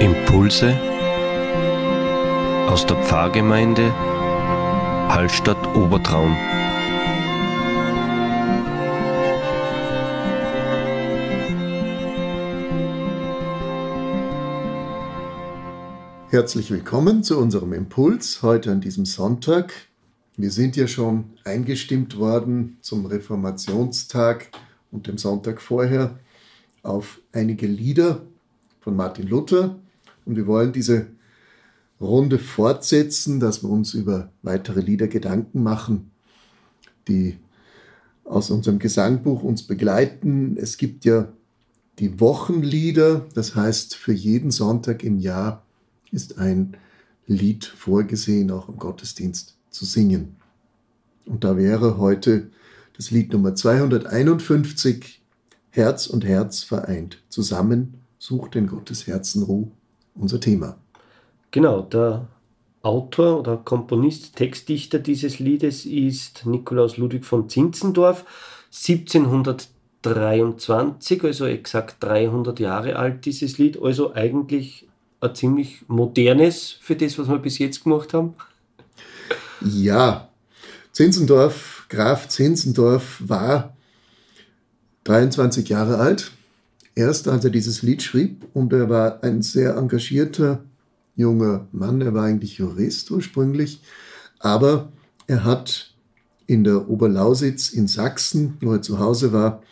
Impulse aus der Pfarrgemeinde Hallstatt Obertraum. Herzlich willkommen zu unserem Impuls heute an diesem Sonntag. Wir sind ja schon eingestimmt worden zum Reformationstag und dem Sonntag vorher auf einige Lieder von Martin Luther. Und wir wollen diese Runde fortsetzen, dass wir uns über weitere Lieder Gedanken machen, die aus unserem Gesangbuch uns begleiten. Es gibt ja die Wochenlieder, das heißt, für jeden Sonntag im Jahr ist ein Lied vorgesehen, auch im Gottesdienst zu singen. Und da wäre heute das Lied Nummer 251, Herz und Herz vereint, zusammen sucht in Gottes Herzen Ruhe, unser Thema. Genau, der Autor oder Komponist, Textdichter dieses Liedes ist Nikolaus Ludwig von Zinzendorf, 1723, also exakt 300 Jahre alt dieses Lied, also eigentlich ein ziemlich modernes für das, was wir bis jetzt gemacht haben. Ja, Zinzendorf, Graf Zinzendorf war 23 Jahre alt erst, als er dieses Lied schrieb. Und er war ein sehr engagierter junger Mann. Er war eigentlich Jurist ursprünglich. Aber er hat in der Oberlausitz in Sachsen, wo er zu Hause war,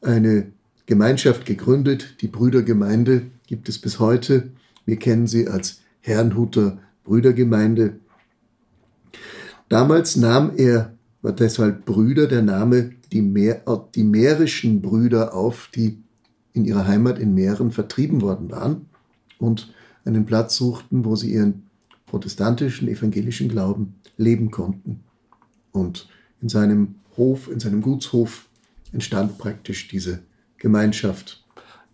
eine Gemeinschaft gegründet. Die Brüdergemeinde gibt es bis heute. Wir kennen sie als Herrnhuter Brüdergemeinde. Damals nahm er, war deshalb Brüder, der Name die, Meer, die mährischen Brüder auf, die in ihrer Heimat in Mähren vertrieben worden waren und einen Platz suchten, wo sie ihren protestantischen, evangelischen Glauben leben konnten. Und in seinem Hof, in seinem Gutshof entstand praktisch diese Gemeinschaft.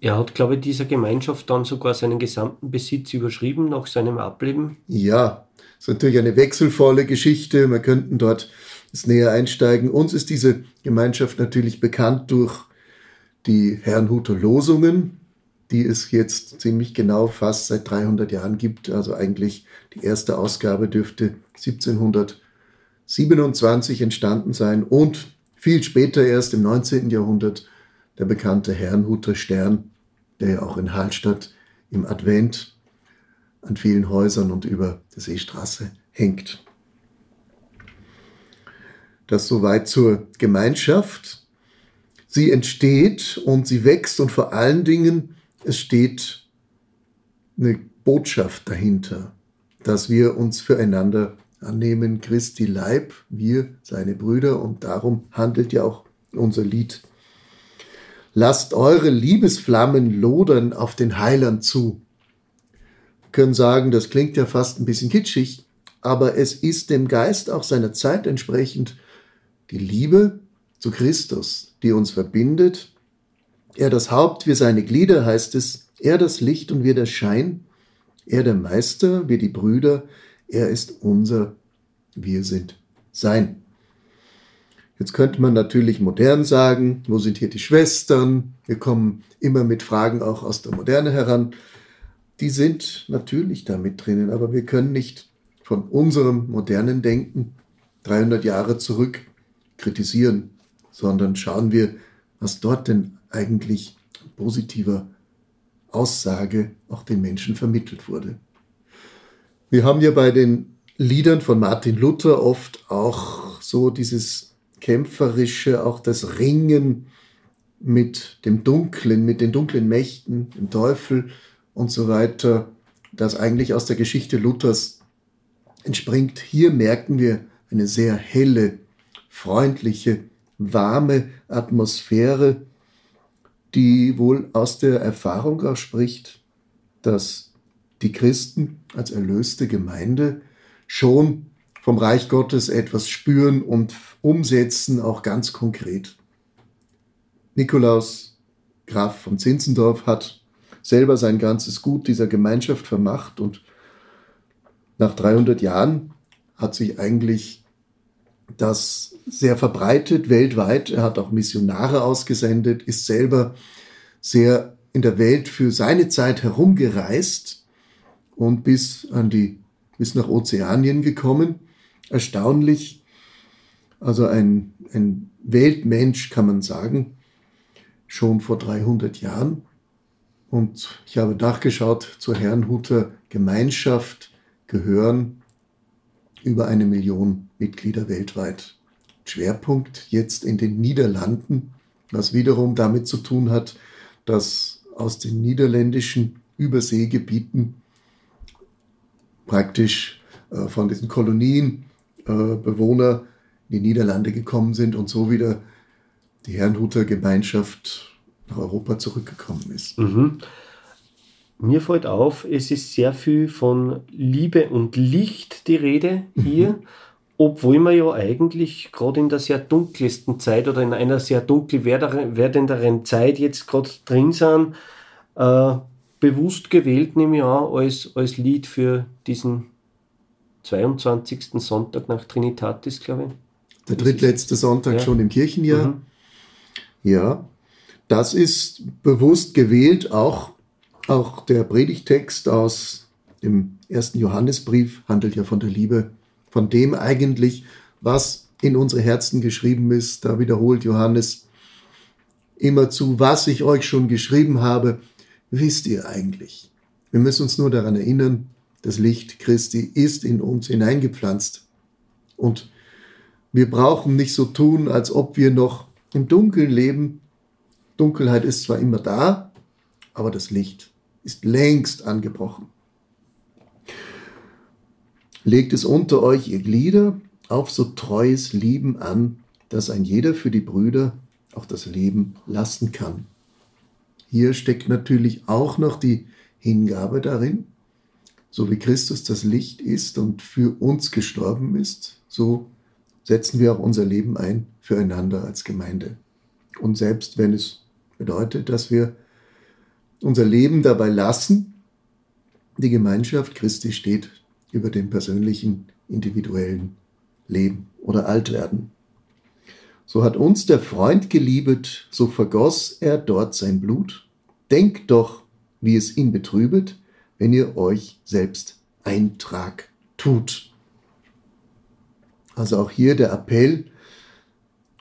Er hat, glaube ich, dieser Gemeinschaft dann sogar seinen gesamten Besitz überschrieben nach seinem Ableben. Ja, ist natürlich eine wechselvolle Geschichte. Wir könnten dort näher einsteigen. Uns ist diese Gemeinschaft natürlich bekannt durch die Herrnhuter Losungen, die es jetzt ziemlich genau fast seit 300 Jahren gibt. Also eigentlich die erste Ausgabe dürfte 1727 entstanden sein und viel später erst im 19. Jahrhundert der bekannte Herrnhuter Stern, der ja auch in Hallstatt im Advent an vielen Häusern und über der Seestraße hängt. Das soweit zur Gemeinschaft. Sie entsteht und sie wächst und vor allen Dingen, es steht eine Botschaft dahinter, dass wir uns füreinander annehmen, Christi Leib, wir, seine Brüder, und darum handelt ja auch unser Lied. Lasst eure Liebesflammen lodern auf den Heiland zu. Wir können sagen, das klingt ja fast ein bisschen kitschig, aber es ist dem Geist auch seiner Zeit entsprechend die Liebe zu Christus, die uns verbindet. Er das Haupt, wir seine Glieder, heißt es. Er das Licht und wir der Schein. Er der Meister, wir die Brüder. Er ist unser, wir sind sein. Jetzt könnte man natürlich modern sagen, wo sind hier die Schwestern? Wir kommen immer mit Fragen auch aus der Moderne heran. Die sind natürlich da mit drinnen, aber wir können nicht von unserem modernen Denken 300 Jahre zurück kritisieren sondern schauen wir, was dort denn eigentlich positiver Aussage auch den Menschen vermittelt wurde. Wir haben ja bei den Liedern von Martin Luther oft auch so dieses kämpferische, auch das Ringen mit dem Dunklen, mit den dunklen Mächten, dem Teufel und so weiter, das eigentlich aus der Geschichte Luthers entspringt. Hier merken wir eine sehr helle, freundliche, warme Atmosphäre, die wohl aus der Erfahrung auch spricht, dass die Christen als erlöste Gemeinde schon vom Reich Gottes etwas spüren und umsetzen, auch ganz konkret. Nikolaus Graf von Zinzendorf hat selber sein ganzes Gut dieser Gemeinschaft vermacht und nach 300 Jahren hat sich eigentlich das sehr verbreitet weltweit. Er hat auch Missionare ausgesendet, ist selber sehr in der Welt für seine Zeit herumgereist und bis an die, bis nach Ozeanien gekommen. Erstaunlich. Also ein, ein Weltmensch kann man sagen, schon vor 300 Jahren. Und ich habe nachgeschaut, zur Herrnhuter Gemeinschaft gehören über eine Million Mitglieder weltweit. Schwerpunkt jetzt in den Niederlanden, was wiederum damit zu tun hat, dass aus den niederländischen Überseegebieten praktisch äh, von diesen Kolonien äh, Bewohner in die Niederlande gekommen sind und so wieder die Herrnhuter Gemeinschaft nach Europa zurückgekommen ist. Mhm. Mir fällt auf, es ist sehr viel von Liebe und Licht die Rede hier, mhm. Obwohl man ja eigentlich gerade in der sehr dunkelsten Zeit oder in einer sehr dunkel werdenderen Zeit jetzt gerade drin sind, äh, bewusst gewählt, nehme ich an, als, als Lied für diesen 22. Sonntag nach Trinitatis, glaube ich. Der drittletzte Sonntag ja. schon im Kirchenjahr. Mhm. Ja, das ist bewusst gewählt, auch, auch der Predigtext aus dem ersten Johannesbrief handelt ja von der Liebe, von dem eigentlich, was in unsere Herzen geschrieben ist. Da wiederholt Johannes immerzu, was ich euch schon geschrieben habe, wisst ihr eigentlich? Wir müssen uns nur daran erinnern, das Licht Christi ist in uns hineingepflanzt. Und wir brauchen nicht so tun, als ob wir noch im Dunkeln leben. Dunkelheit ist zwar immer da, aber das Licht ist längst angebrochen. Legt es unter euch, ihr Glieder, auf so treues Lieben an, dass ein jeder für die Brüder auch das Leben lassen kann. Hier steckt natürlich auch noch die Hingabe darin. So wie Christus das Licht ist und für uns gestorben ist, so setzen wir auch unser Leben ein füreinander als Gemeinde. Und selbst wenn es bedeutet, dass wir unser Leben dabei lassen, die Gemeinschaft Christi steht über dem persönlichen, individuellen Leben oder Altwerden. So hat uns der Freund geliebet, so vergoss er dort sein Blut. Denkt doch, wie es ihn betrübet, wenn ihr euch selbst Eintrag tut. Also auch hier der Appell,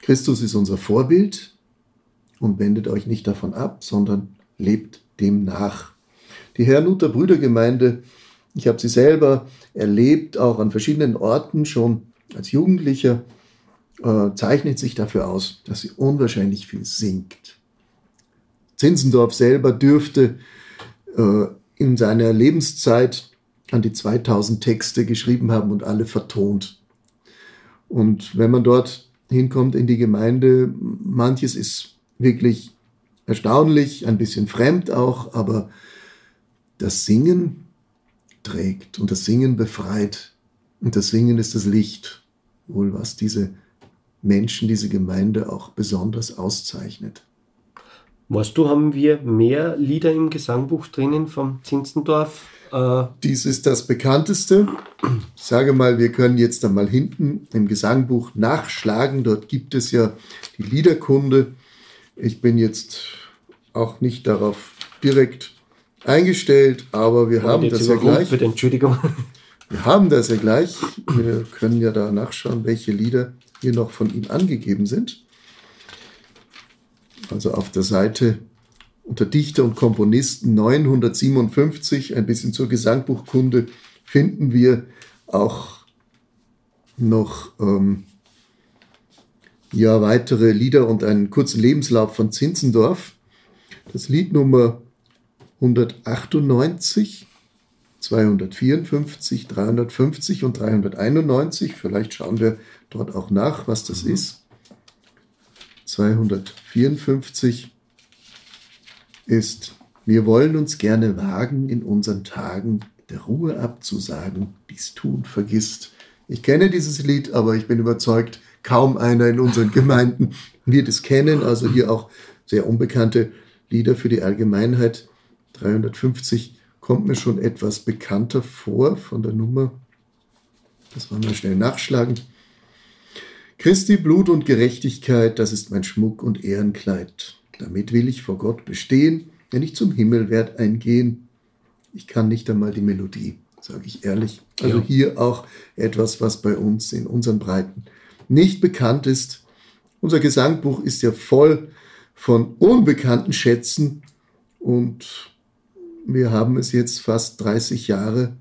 Christus ist unser Vorbild und wendet euch nicht davon ab, sondern lebt dem nach. Die Herrnhuter Brüdergemeinde, ich habe sie selber erlebt, auch an verschiedenen Orten schon als Jugendlicher, äh, zeichnet sich dafür aus, dass sie unwahrscheinlich viel singt. Zinzendorf selber dürfte äh, in seiner Lebenszeit an die 2000 Texte geschrieben haben und alle vertont. Und wenn man dort hinkommt in die Gemeinde, manches ist wirklich erstaunlich, ein bisschen fremd auch, aber das Singen trägt und das Singen befreit. Und das Singen ist das Licht, wohl was diese Menschen, diese Gemeinde auch besonders auszeichnet. Weißt du, haben wir mehr Lieder im Gesangbuch drinnen vom Zinzendorf? Äh Dies ist das bekannteste. Ich sage mal, wir können jetzt einmal hinten im Gesangbuch nachschlagen. Dort gibt es ja die Liederkunde. Ich bin jetzt auch nicht darauf direkt eingestellt, aber wir haben das ja gleich. Bitte, Entschuldigung. Wir haben das ja gleich. Wir können ja da nachschauen, welche Lieder hier noch von ihm angegeben sind. Also auf der Seite unter Dichter und Komponisten 957, ein bisschen zur Gesangbuchkunde, finden wir auch noch ähm, ja, weitere Lieder und einen kurzen Lebenslauf von Zinzendorf. Das Lied Nummer 198, 254, 350 und 391. Vielleicht schauen wir dort auch nach, was das mhm. ist. 254 ist, wir wollen uns gerne wagen, in unseren Tagen der Ruhe abzusagen, dies tun vergisst. Ich kenne dieses Lied, aber ich bin überzeugt, kaum einer in unseren Gemeinden wird es kennen. Also hier auch sehr unbekannte Lieder für die Allgemeinheit. 350 kommt mir schon etwas bekannter vor von der Nummer. Das wollen wir schnell nachschlagen. Christi Blut und Gerechtigkeit, das ist mein Schmuck und Ehrenkleid. Damit will ich vor Gott bestehen, wenn ich zum Himmel werd eingehen. Ich kann nicht einmal die Melodie, sage ich ehrlich. Also Ja. hier auch etwas, was bei uns in unseren Breiten nicht bekannt ist. Unser Gesangbuch ist ja voll von unbekannten Schätzen und wir haben es jetzt fast 30 Jahre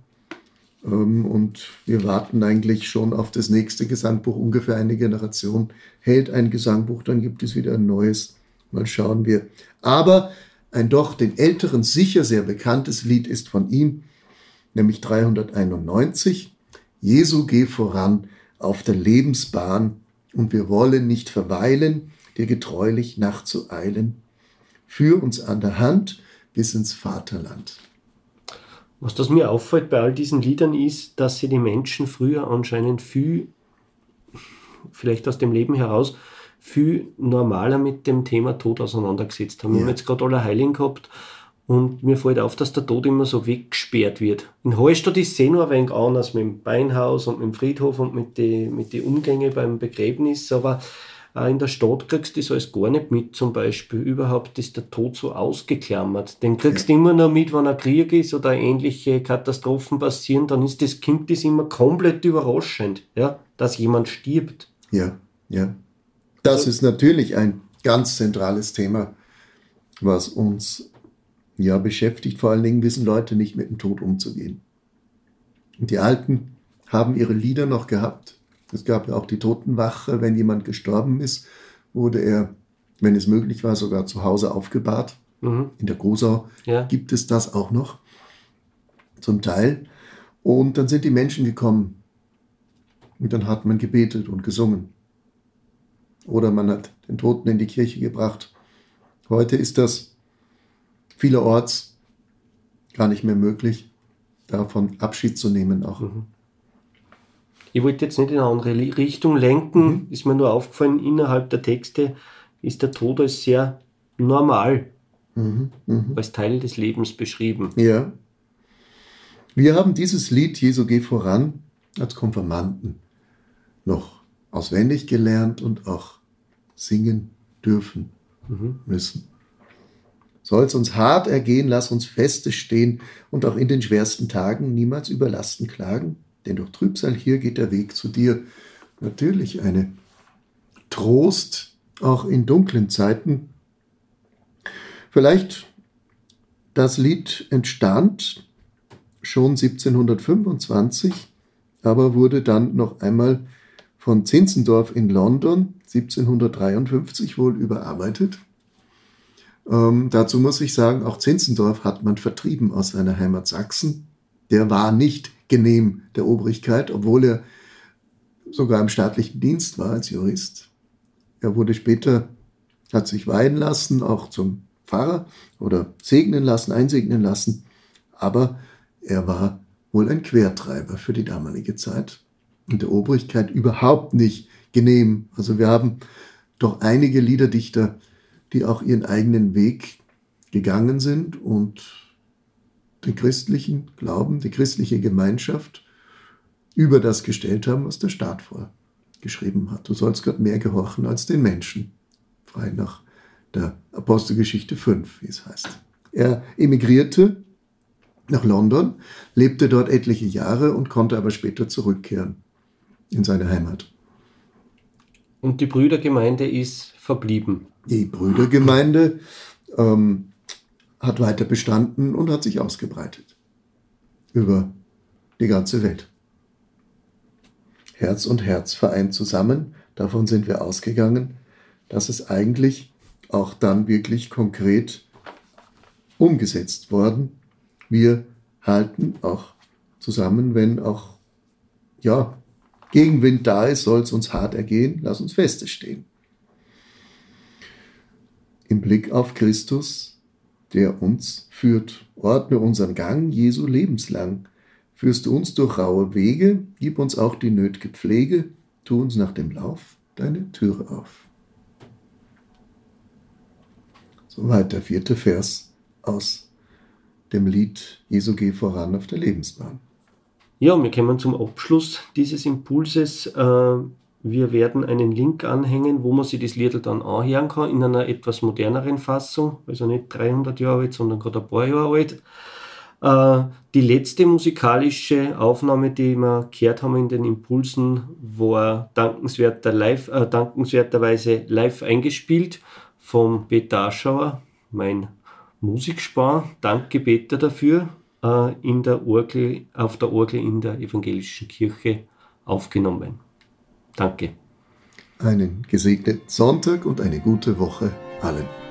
ähm, und wir warten eigentlich schon auf das nächste Gesangbuch. Ungefähr eine Generation hält ein Gesangbuch, dann gibt es wieder ein neues. Mal schauen wir. Aber ein doch den Älteren sicher sehr bekanntes Lied ist von ihm, nämlich 391. Jesu, geh voran auf der Lebensbahn und wir wollen nicht verweilen, dir getreulich nachzueilen. Führ uns an der Hand bis ins Vaterland. Was das mir auffällt bei all diesen Liedern ist, dass sie die Menschen früher anscheinend viel, vielleicht aus dem Leben heraus, viel normaler mit dem Thema Tod auseinandergesetzt haben. Wir Ja. haben jetzt gerade Allerheiligen gehabt und mir fällt auf, dass der Tod immer so weggesperrt wird. In Hallstatt ist es eh nur ein wenig anders mit dem Beinhaus und mit dem Friedhof und mit den mit die Umgängen beim Begräbnis, aber in der Stadt kriegst du das alles gar nicht mit, zum Beispiel. Überhaupt ist der Tod so ausgeklammert. Den kriegst du immer nur mit, wenn ein Krieg ist oder ähnliche Katastrophen passieren, dann ist das Kind das immer komplett überraschend, ja, dass jemand stirbt. Ja, ja. Das Also- ist natürlich ein ganz zentrales Thema, was uns ja beschäftigt. Vor allen Dingen wissen Leute nicht mit dem Tod umzugehen. Und die Alten haben ihre Lieder noch gehabt. Es gab ja auch die Totenwache. Wenn jemand gestorben ist, wurde er, wenn es möglich war, sogar zu Hause aufgebahrt. Mhm. In der Gosau Ja. gibt es das auch noch, zum Teil. Und dann sind die Menschen gekommen. Und dann hat man gebetet und gesungen. Oder man hat den Toten in die Kirche gebracht. Heute ist das vielerorts gar nicht mehr möglich, davon Abschied zu nehmen auch. Mhm. Ich wollte jetzt nicht in eine andere Richtung lenken, ist mir nur aufgefallen, innerhalb der Texte ist der Tod als sehr normal, Mhm, mhm. als Teil des Lebens beschrieben. Ja. Wir haben dieses Lied Jesu geh voran als Konfirmanden noch auswendig gelernt und auch singen dürfen Mhm. müssen. Soll's uns hart ergehen, lass uns feste stehen und auch in den schwersten Tagen niemals über Lasten klagen, denn durch Trübsal hier geht der Weg zu dir. Natürlich eine Trost, auch in dunklen Zeiten. Vielleicht das Lied entstand schon 1725, aber wurde dann noch einmal von Zinzendorf in London 1753 wohl überarbeitet. Ähm, dazu muss ich sagen, auch Zinzendorf hat man vertrieben aus seiner Heimat Sachsen. Der war nicht genehm der Obrigkeit, obwohl er sogar im staatlichen Dienst war als Jurist. Er wurde später, hat sich weihen lassen, auch zum Pfarrer oder segnen lassen, einsegnen lassen, aber er war wohl ein Quertreiber für die damalige Zeit und der Obrigkeit überhaupt nicht genehm. Also wir haben doch einige Liederdichter, die auch ihren eigenen Weg gegangen sind und den christlichen Glauben, die christliche Gemeinschaft über das gestellt haben, was der Staat vorgeschrieben hat. Du sollst Gott mehr gehorchen als den Menschen. Frei nach der Apostelgeschichte 5, wie es heißt. Er emigrierte nach London, lebte dort etliche Jahre und konnte aber später zurückkehren in seine Heimat. Und die Brüdergemeinde ist verblieben. Die Brüdergemeinde ähm, hat weiter bestanden und hat sich ausgebreitet über die ganze Welt. Herz und Herz vereint zusammen, davon sind wir ausgegangen, dass es eigentlich auch dann wirklich konkret umgesetzt worden. Wir halten auch zusammen, wenn auch ja, Gegenwind da ist, soll es uns hart ergehen, lass uns feste stehen. Im Blick auf Christus, der uns führt, ordne unseren Gang Jesu lebenslang. Führst du uns durch raue Wege, gib uns auch die nötige Pflege, tu uns nach dem Lauf deine Türe auf. Soweit der vierte Vers aus dem Lied Jesu geh voran auf der Lebensbahn. Ja, wir kommen zum Abschluss dieses Impulses. Wir werden einen Link anhängen, wo man sich das Lied dann anhören kann, in einer etwas moderneren Fassung, also nicht 300 Jahre alt, sondern gerade ein paar Jahre alt. Äh, die letzte musikalische Aufnahme, die wir gehört haben in den Impulsen, war dankenswerter live, äh, dankenswerterweise live eingespielt vom Peter Aschauer, mein Musikspar. Danke Peter dafür, äh, in der Orgel, auf der Orgel in der evangelischen Kirche aufgenommen. Danke. Einen gesegneten Sonntag und eine gute Woche allen.